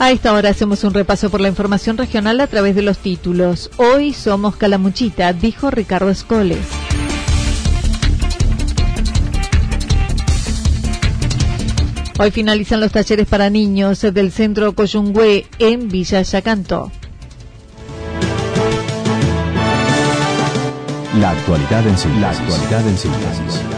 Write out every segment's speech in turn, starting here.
A esta hora hacemos un repaso por la información regional a través de los títulos. Hoy somos Calamuchita, dijo Ricardo Escoles. Hoy finalizan los talleres para niños del centro Coyungüe en Villa Yacanto. La actualidad en síntesis. La actualidad en síntesis.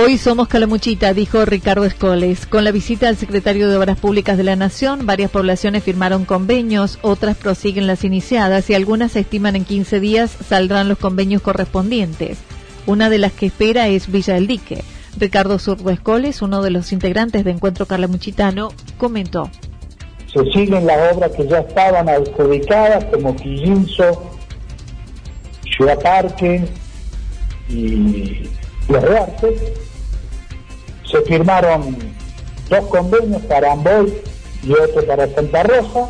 Hoy somos Calamuchita, dijo Ricardo Escoles. Con la visita al secretario de Obras Públicas de la Nación, varias poblaciones firmaron convenios, otras prosiguen las iniciadas y algunas se estiman en 15 días saldrán los convenios correspondientes. Una de las que espera es Villa del Dique. Ricardo Zurdo Escoles, uno de los integrantes de Encuentro Calamuchitano, comentó. Se siguen las obras que ya estaban adjudicadas, como Quillinzo, Ciudad Parque y Los Duarte se firmaron dos convenios para Amboy y otro para Santa Rosa,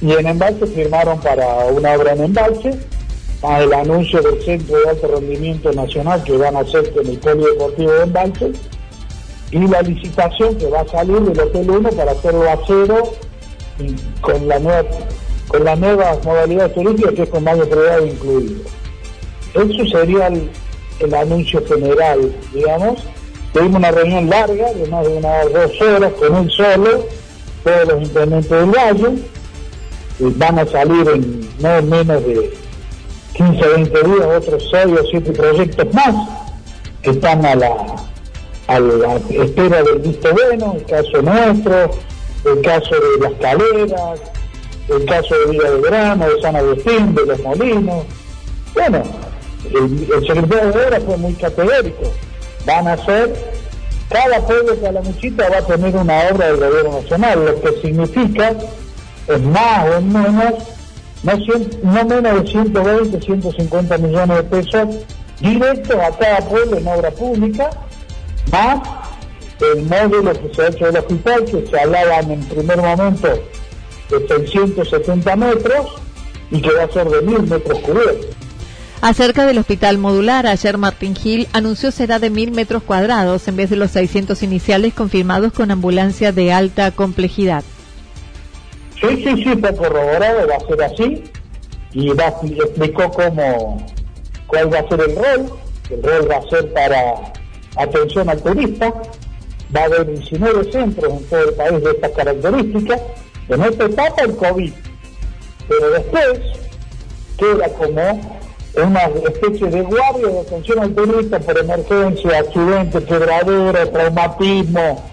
y en Embalse firmaron para una obra en Embalse, más el anuncio del Centro de Alto Rendimiento Nacional que van a hacer con el Polideportivo de Embalse, y la licitación que va a salir del Hotel 1 para hacerlo a cero con la nueva con la nueva modalidad turística que es con baño privado incluido. Eso sería el, el anuncio general, digamos, Tuvimos una reunión larga de más de unas dos horas con él solo, todos los intendentes del valle. van a salir en no menos de 15 o 20 días otros 6 o 7 proyectos más que están a la, a la espera del visto bueno, el caso nuestro, el caso de las caleras, el caso de Villa de Verano, de San Agustín, de los Molinos. Bueno, el, el secretario de Obras fue muy categórico van a ser, cada pueblo Calamuchita va a tener una obra del gobierno nacional, lo que significa es más o menos, no, menos de 120, 150 millones de pesos directos a cada pueblo en obra pública, más el módulo que se ha hecho del hospital, que se hablaban en primer momento de 670 metros y que va a ser de 1000 metros cubiertos. Acerca del hospital modular, ayer Martín Gil anunció será de mil metros cuadrados en vez de los 600 iniciales confirmados con ambulancia de alta complejidad. Sí, sí, sí, está corroborado, va a ser así y va, explicó cómo, cuál va a ser el rol. El rol va a ser para atención al turista. Va a haber 19 centros en todo el país de estas características. En esta etapa el COVID, pero después queda como una especie de guardia de atención al turista por emergencia, accidente, quebradura, traumatismo,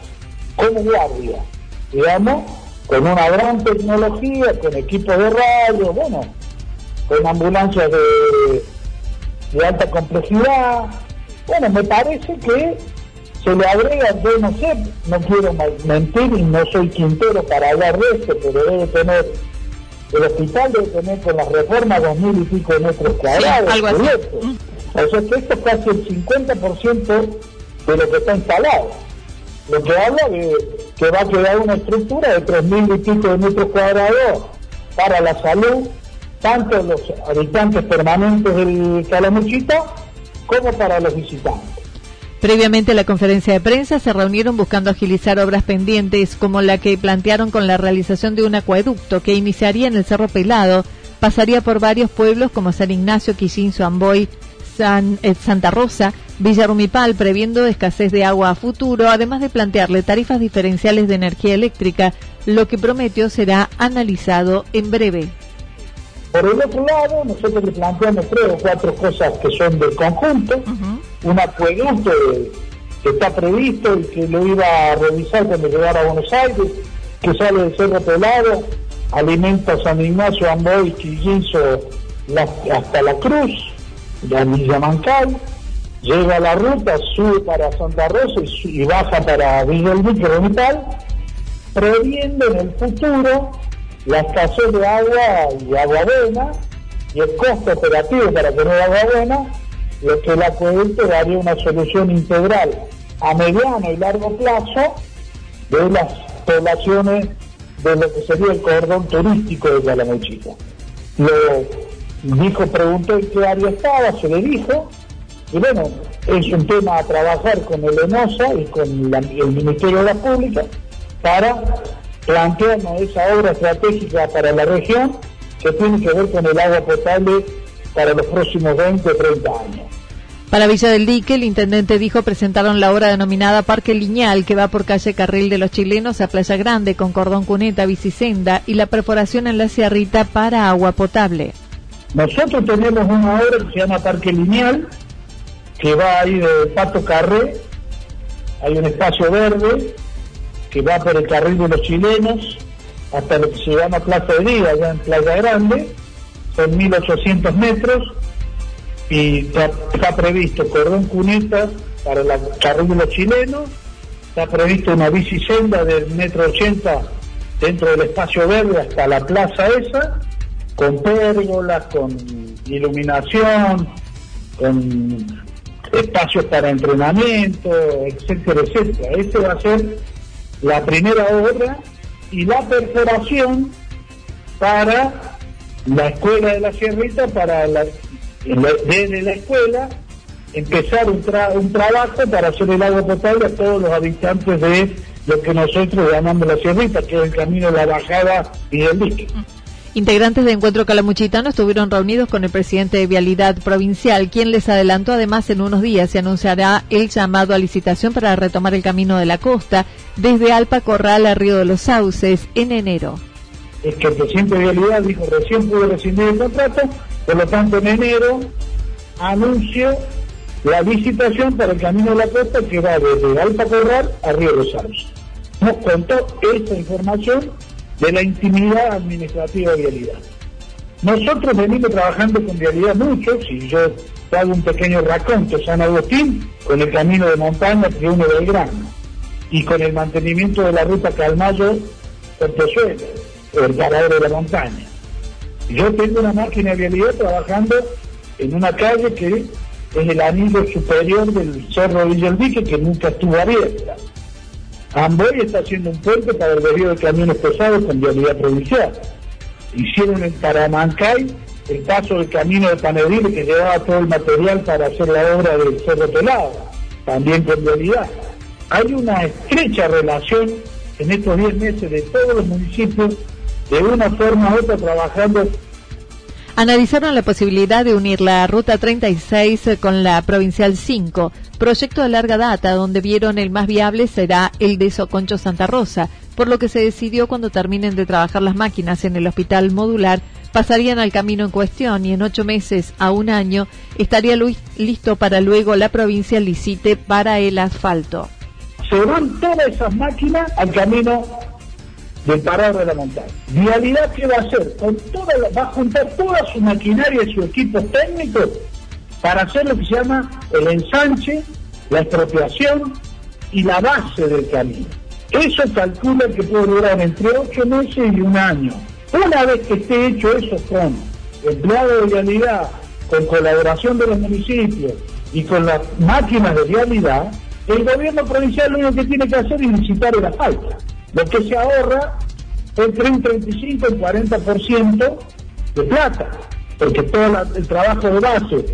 como guardia, digamos, con una gran tecnología, con equipos de radio, bueno, con ambulancias de, de alta complejidad. Bueno, me parece que se le agrega, yo no sé, no quiero mentir y no soy quintero para hablar de esto, pero debe tener el hospital debe tener con la reforma dos mil y pico de metros cuadrados. algo así. O sea que esto es casi el 50% de lo que está instalado. Lo que habla de que va a quedar una estructura de tres mil y pico de metros cuadrados para la salud, tanto los habitantes permanentes del Calamuchita como para los visitantes. Previamente a la conferencia de prensa se reunieron buscando agilizar obras pendientes como la que plantearon con la realización de un acueducto que iniciaría en el Cerro Pelado, pasaría por varios pueblos como San Ignacio, Quillinzo, Amboy, San, eh, Santa Rosa, Villa Rumipal, previendo escasez de agua a futuro, además de plantearle tarifas diferenciales de energía eléctrica, lo que prometió será analizado en breve. Por el otro lado, nosotros le planteamos tres o cuatro cosas que son del conjunto. Un acueducto que está previsto y que lo iba a revisar cuando llegara a Buenos Aires, que sale del Cerro Pelado, alimenta San Ignacio, Amboy, Quillinzo, la- hasta La Cruz, la Villa Mancal, llega a la ruta, sube para Santa Rosa y, baja para Villa El Duque, Remital, previendo en el futuro la escasez de agua y agua buena y el costo operativo para tener agua buena, lo que el acueducto daría una solución integral a mediano y largo plazo de las poblaciones de lo que sería el cordón turístico de Calamuchita. Lo dijo, preguntó en qué área estaba, se le dijo, y bueno, es un tema a trabajar con el ENOSA y con el Ministerio de la Pública para plantearnos esa obra estratégica para la región que tiene que ver con el agua potable para los próximos 20 o 30 años. Para Villa del Dique, el intendente dijo presentaron la obra denominada Parque Lineal, que va por calle Carril de los Chilenos a Playa Grande, con cordón cuneta, bicicenda y la perforación en la sierrita para agua potable. Nosotros tenemos una obra que se llama Parque Lineal, que va ahí de Pato Carré, hay un espacio verde que va por el carril de los chilenos hasta lo que se llama Plaza de Día, allá en Playa Grande, son 1800 metros y está, previsto cordón cuneta para el carril chilenos, está previsto una bicisenda del metro 80 dentro del espacio verde hasta la plaza esa, con pérgolas, con iluminación, con espacios para entrenamiento, etcétera, etcétera. Esta va a ser la primera obra y la perforación para la escuela de la Sierrita, para la, desde la escuela empezar un, tra- un trabajo para hacer el agua potable a todos los habitantes de lo que nosotros llamamos la Sierrita, que es el camino de la bajada y del dique. Integrantes de Encuentro Calamuchitano estuvieron reunidos con el presidente de Vialidad Provincial, quien les adelantó además en unos días se anunciará el llamado a licitación para retomar el camino de la costa desde Alpa Corral a Río de los Sauces en enero. Es que el presidente de Vialidad dijo recién pudo rescindir el contrato, por lo tanto en enero anunció la licitación para el camino de la costa que va desde Alta Corral a Río Sauces. Nos contó esta información de la intimidad administrativa de Vialidad. Nosotros venimos trabajando con Vialidad mucho, si yo hago un pequeño raconto, San Agustín, con el camino de montaña Triuno del Grano, y con el mantenimiento de la ruta Calmayo Portezuelo, el paradero de la montaña. Yo tengo una máquina de vialidad trabajando en una calle que es el anillo superior del Cerro Villaldique, que nunca estuvo abierta. Amboy está haciendo un puente para el desvío de camiones pesados con vialidad provincial. Hicieron en Taramancay el paso del camino de Panedil que llevaba todo el material para hacer la obra del Cerro Pelado, también con vialidad. Hay una estrecha relación en estos 10 meses de todos los municipios, de una forma u otra trabajando Analizaron la posibilidad de unir la Ruta 36 con la Provincial 5, proyecto de larga data donde vieron el más viable será el de Soconcho Santa Rosa, por lo que se decidió cuando terminen de trabajar las máquinas en el hospital modular, pasarían al camino en cuestión y en ocho meses a un año estaría listo para luego la provincia licite para el asfalto. se van todas esas máquinas al camino del parador de la montaña. Vialidad, ¿qué va a hacer? Con toda la- va a juntar toda su maquinaria y sus equipos técnicos para hacer lo que se llama el ensanche, la expropiación y la base del camino. Eso calcula que puede durar entre ocho meses y un año. Una vez que esté hecho eso con empleados de vialidad, con colaboración de los municipios y con las máquinas de vialidad, el gobierno provincial lo único que tiene que hacer es licitar la falta. Lo que se ahorra entre un 35 y un 40% de plata, porque todo el trabajo de base,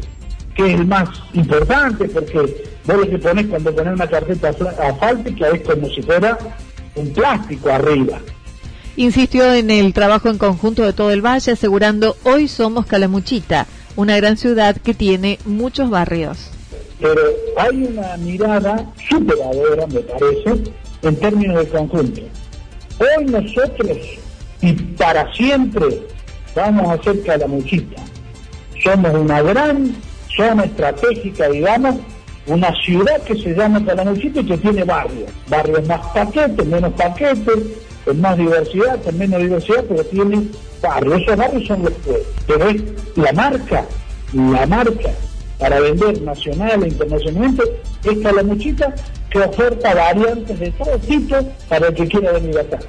que es el más importante, porque vos lo que pones cuando pones una carpeta asfáltica es como si fuera un plástico arriba. Insistió en el trabajo en conjunto de todo el valle, asegurando hoy somos Calamuchita, una gran ciudad que tiene muchos barrios. Pero hay una mirada superadora, me parece, en términos de conjunto. Hoy nosotros y para siempre vamos a ser Calamuchita. Somos una gran zona estratégica, digamos, una ciudad que se llama Calamuchita y que tiene barrios. Barrios más paquetes, menos paquetes, con más diversidad, con menos diversidad, pero tiene barrios. Esos barrios son los pueblos. Pero es la marca, la marca para vender nacional e internacionalmente es Calamuchita que oferta variantes de todo tipo para el que quiera venir acá.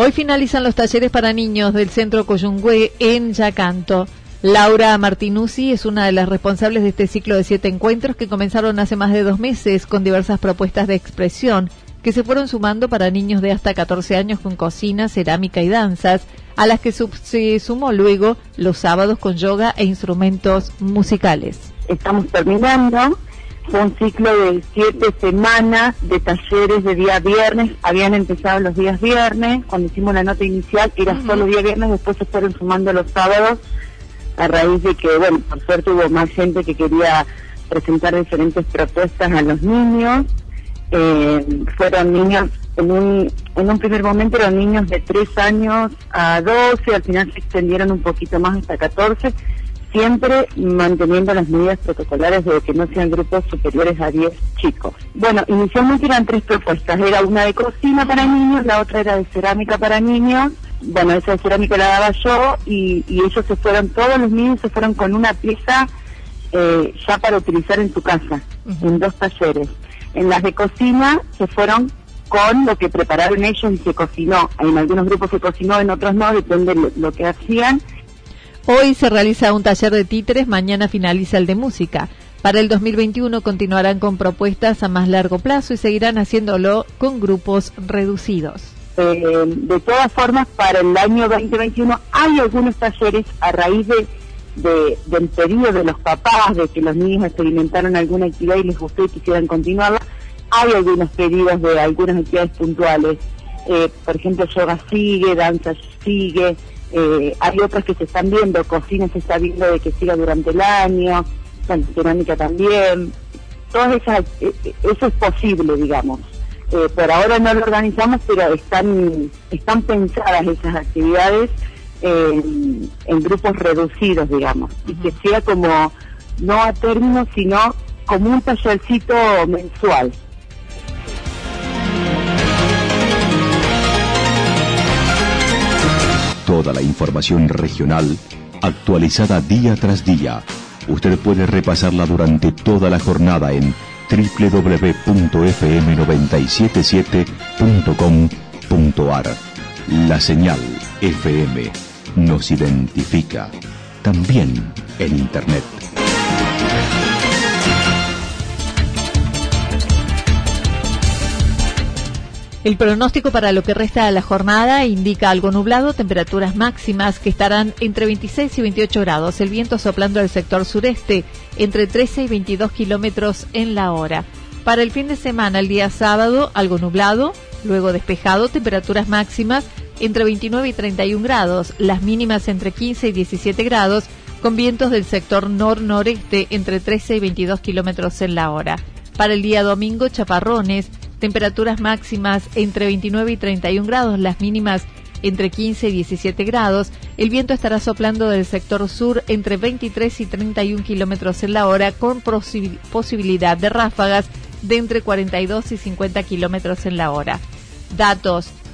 Hoy finalizan los talleres para niños del Centro Coyungüe en Yacanto. Laura Martinuzzi es una de las responsables de este ciclo de siete encuentros que comenzaron hace más de dos meses con diversas propuestas de expresión que se fueron sumando para niños de hasta 14 años con cocina, cerámica y danzas, a las que se sumó luego los sábados con yoga e instrumentos musicales. Estamos terminando fue un ciclo de siete semanas de talleres de día viernes. Habían empezado los días viernes. Cuando hicimos la nota inicial era solo día viernes. Después se fueron sumando los sábados a raíz de que, bueno, por suerte hubo más gente que quería presentar diferentes propuestas a los niños. Eh, fueron niños, en un, en un primer momento eran niños de 3 años a 12, al final se extendieron un poquito más hasta 14 siempre manteniendo las medidas protocolares de que no sean grupos superiores a 10 chicos. Bueno, inicialmente eran tres propuestas, era una de cocina para niños, la otra era de cerámica para niños, bueno, esa de cerámica la daba yo y, ellos se fueron, todos los niños se fueron con una pieza eh, ya para utilizar en su casa, en dos talleres. En las de cocina se fueron con lo que prepararon ellos y se cocinó. En algunos grupos se cocinó, en otros no, depende de lo que hacían Hoy se realiza un taller de títeres, mañana finaliza el de música. Para el 2021 continuarán con propuestas a más largo plazo y seguirán haciéndolo con grupos reducidos. Eh, de todas formas, para el año 2021 hay algunos talleres a raíz de, del pedido de los papás, de que los niños experimentaron alguna actividad y les gustó y quisieran continuarla. Hay algunos pedidos de algunas actividades puntuales. Eh, por ejemplo, yoga sigue, danza sigue, eh, hay otras que se están viendo, cocina se está viendo de que siga durante el año, cerámica también, todas esas, eh, eh, eso es posible, digamos. por ahora no lo organizamos, pero están, están pensadas esas actividades en, grupos reducidos, digamos, y que sea como, no a término, sino como un tallercito mensual. Toda la información regional actualizada día tras día. Usted puede repasarla durante toda la jornada en www.fm977.com.ar. La señal FM nos identifica también en Internet. El pronóstico para lo que resta de la jornada indica algo nublado, temperaturas máximas que estarán entre 26 y 28 grados, el viento soplando al sector sureste entre 13 y 22 kilómetros en la hora. Para el fin de semana, el día sábado, algo nublado, luego despejado, temperaturas máximas entre 29 y 31 grados, las mínimas entre 15 y 17 grados, con vientos del sector nor-noreste entre 13 y 22 kilómetros en la hora. Para el día domingo, chaparrones, Temperaturas máximas entre 29 y 31 grados, las mínimas entre 15 y 17 grados. El viento estará soplando del sector sur entre 23 y 31 kilómetros en la hora, con posibilidad de ráfagas de entre 42 y 50 kilómetros en la hora. Datos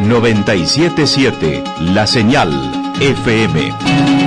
977 La Señal FM.